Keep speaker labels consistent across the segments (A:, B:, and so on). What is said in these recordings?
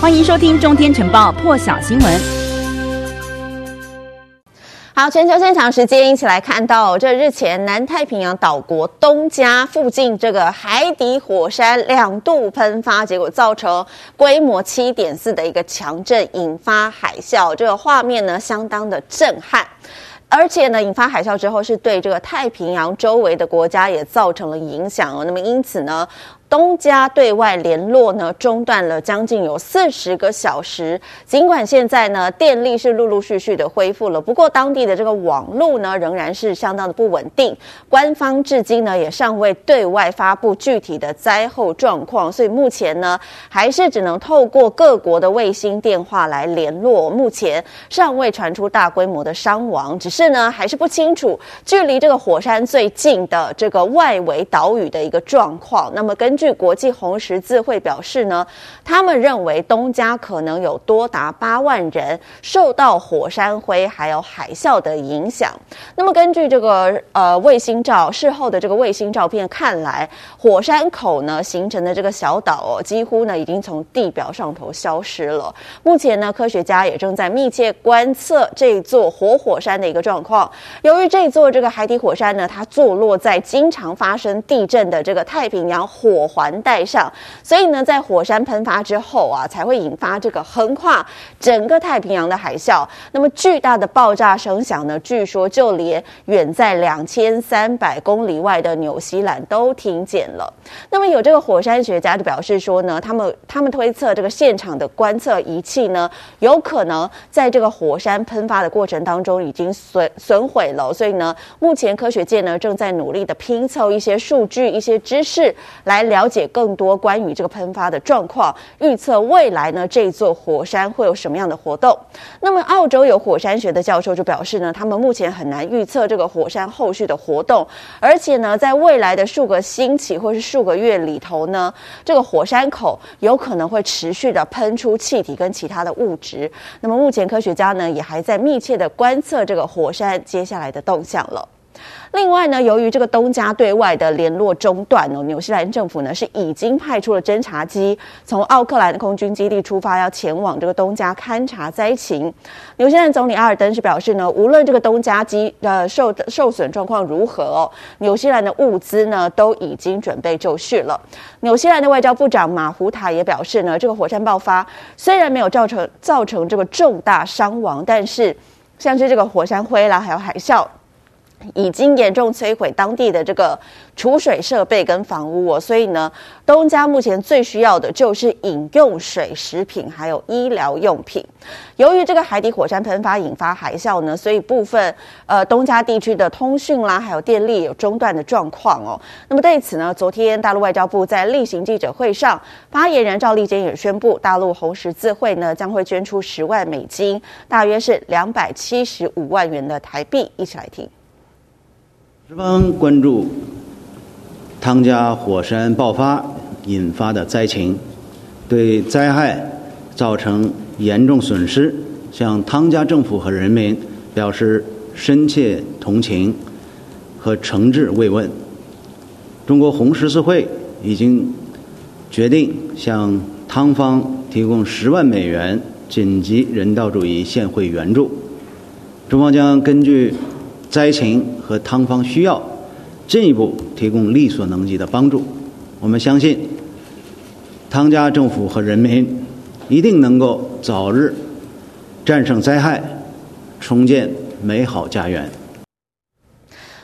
A: 欢迎收听《中天晨报》破晓新闻。
B: 好，全球现场时间一起来看到，这日前南太平洋岛国东加附近这个海底火山两度喷发，结果造成规模七点四的一个强震，引发海啸。这个画面呢，相当的震撼，而且呢，引发海啸之后，是对这个太平洋周围的国家也造成了影响。那么因此呢，东加对外联络呢，中断了将近有四十个小时。尽管现在呢，电力是陆陆续续的恢复了，不过当地的这个网络呢，仍然是相当的不稳定。官方至今呢，也尚未对外发布具体的灾后状况，所以目前呢，还是只能透过各国的卫星电话来联络。目前尚未传出大规模的伤亡，只是呢，还是不清楚距离这个火山最近的这个外围岛屿的一个状况。那么跟据国际红十字会表示呢，他们认为东加可能有多达八万人受到火山灰还有海啸的影响。那么根据这个呃卫星照事后的这个卫星照片看来，火山口呢形成的这个小岛哦，几乎呢已经从地表上头消失了。目前呢，科学家也正在密切观测这座活，火山的一个状况。由于这座这个海底火山呢，它坐落在经常发生地震的这个太平洋火环带上，所以呢，在火山喷发之后啊，才会引发这个横跨整个太平洋的海啸。那么巨大的爆炸声响呢，据说就连远在两千三百公里外的纽西兰都听见了。那么有这个火山学家就表示说呢，他们他们推测这个现场的观测仪器呢，有可能在这个火山喷发的过程当中已经损损毁了。所以呢，目前科学界呢正在努力的拼凑一些数据、一些知识来了了解。更多关于这个喷发的状况，预测未来呢，这座火山会有什么样的活动？那么，澳洲有火山学的教授就表示呢，他们目前很难预测这个火山后续的活动，而且呢，在未来的数个星期或是数个月里头呢，这个火山口有可能会持续的喷出气体跟其他的物质。那么，目前科学家呢，也还在密切的观测这个火山接下来的动向了。另外呢，由于这个东加对外的联络中断哦，纽西兰政府呢是已经派出了侦察机从奥克兰的空军基地出发，要前往这个东加勘察灾情。纽西兰总理阿尔登是表示呢，无论这个东加机呃受受损状况如何哦，纽西兰的物资呢都已经准备就绪了。纽西兰的外交部长马胡塔也表示呢，这个火山爆发虽然没有造成造成这个重大伤亡，但是像是这个火山灰啦，还有海啸。已经严重摧毁当地的这个储水设备跟房屋哦，所以呢，东加目前最需要的就是饮用水、食品还有医疗用品。由于这个海底火山喷发引发海啸呢，所以部分呃东加地区的通讯啦还有电力有中断的状况哦。那么对此呢，昨天大陆外交部在例行记者会上，发言人赵立坚也宣布，大陆红十字会呢将会捐出十万美金，大约是两百七十五万元的台币，一起来听。
C: 十分关注汤加火山爆发引发的灾情，对灾害造成严重损失，向汤加政府和人民表示深切同情和诚挚慰问。中国红十字会已经决定向汤方提供十万美元紧急人道主义现汇援助，中方将根据灾情和汤方需要，进一步提供力所能及的帮助。我们相信，汤加政府和人民一定能够早日战胜灾害，重建美好家园。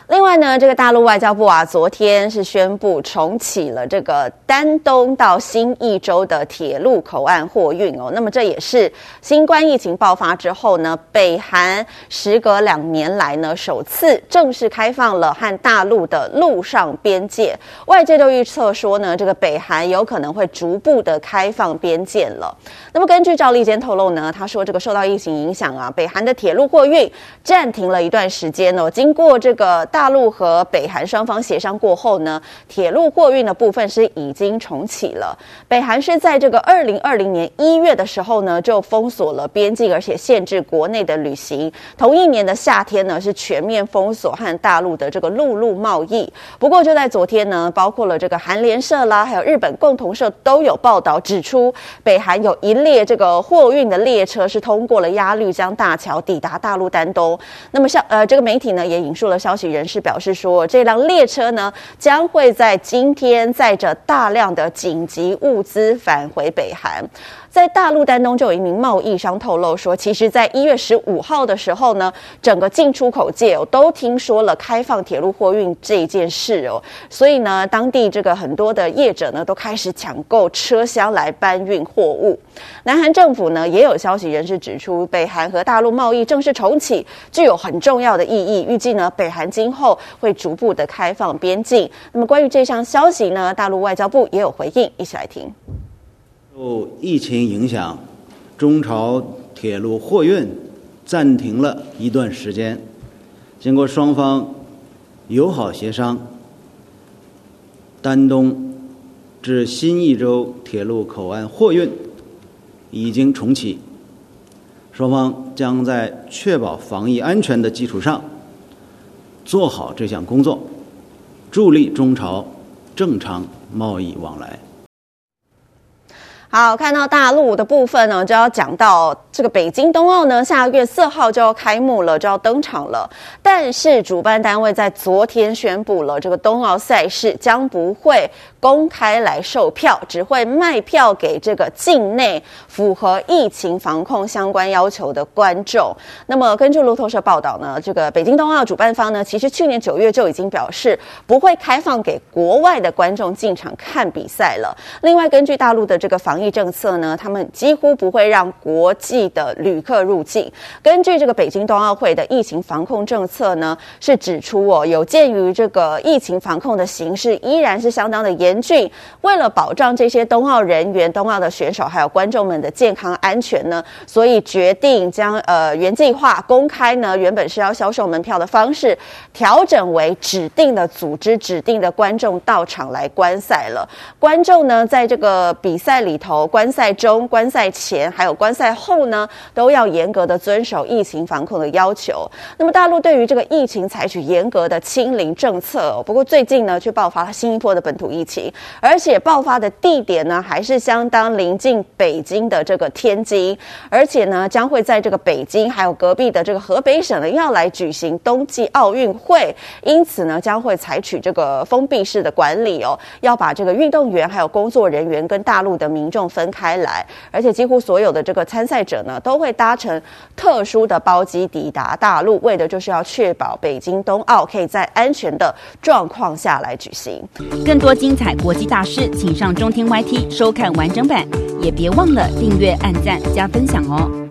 B: 另外呢，这个大陆外交部啊，昨天是宣布重启了这个丹东到新义州的铁路口岸货运哦。那么这也是新冠疫情爆发之后呢，北韩时隔两年来呢，首次正式开放了和大陆的陆上边界。外界都预测说呢，这个北韩有可能会逐步的开放边界了。那么根据赵立坚透露呢，他说这个受到疫情影响啊，北韩的铁路货运暂停了一段时间哦。经过这个大陆和北韩双方协商过后呢，铁路货运的部分是已经重启了。北韩是在这个二零二零年一月的时候呢，就封锁了边境，而且限制国内的旅行。同一年的夏天呢，是全面封锁和大陆的这个陆路贸易。不过就在昨天呢，包括了这个韩联社啦，还有日本共同社都有报道指出，北韩有一列这个货运的列车是通过了鸭绿江大桥抵达大陆丹东。那么像呃这个媒体呢也引述了消息人是表示说，这辆列车呢将会在今天载着大量的紧急物资返回北韩。在大陆丹东就有一名贸易商透露说，其实，在一月十五号的时候呢，整个进出口界哦都听说了开放铁路货运这件事哦，所以呢，当地这个很多的业者呢都开始抢购车厢来搬运货物。南韩政府呢也有消息人士指出，北韩和大陆贸易正式重启，具有很重要的意义。预计呢，北韩今后会逐步的开放边境。那么，关于这项消息呢，大陆外交部也有回应，一起来听。
C: 受疫情影响，中朝铁路货运暂停了一段时间。经过双方友好协商，丹东至新义州铁路口岸货运已经重启。双方将在确保防疫安全的基础上，做好这项工作，助力中朝正常贸易往来。
B: 好，看到大陆的部分呢，就要讲到这个北京冬奥呢，下个月四号就要开幕了，就要登场了。但是主办单位在昨天宣布了，这个冬奥赛事将不会公开来售票，只会卖票给这个境内符合疫情防控相关要求的观众。那么根据路透社报道呢，这个北京冬奥主办方呢，其实去年九月就已经表示不会开放给国外的观众进场看比赛了。另外，根据大陆的这个防疫政策呢，他们几乎不会让国际的旅客入境。根据这个北京冬奥会的疫情防控政策呢，是指出哦，有鉴于这个疫情防控的形势依然是相当的严峻，为了保障这些冬奥人员、冬奥的选手还有观众们的健康安全呢，所以决定将呃原计划公开呢，原本是要销售门票的方式，调整为指定的组织、指定的观众到场来观赛了。观众呢，在这个比赛里头。观赛中、观赛前还有观赛后呢，都要严格的遵守疫情防控的要求。那么，大陆对于这个疫情采取严格的清零政策。不过最近呢，却爆发了新一波的本土疫情，而且爆发的地点呢，还是相当临近北京的这个天津，而且呢，将会在这个北京还有隔壁的这个河北省呢，要来举行冬季奥运会，因此呢，将会采取这个封闭式的管理哦，要把这个运动员还有工作人员跟大陆的民众。分开来，而且几乎所有的这个参赛者呢，都会搭乘特殊的包机抵达大陆，为的就是要确保北京冬奥可以在安全的状况下来举行。
A: 更多精彩国际大师，请上中天 YT 收看完整版，也别忘了订阅、按赞、加分享哦。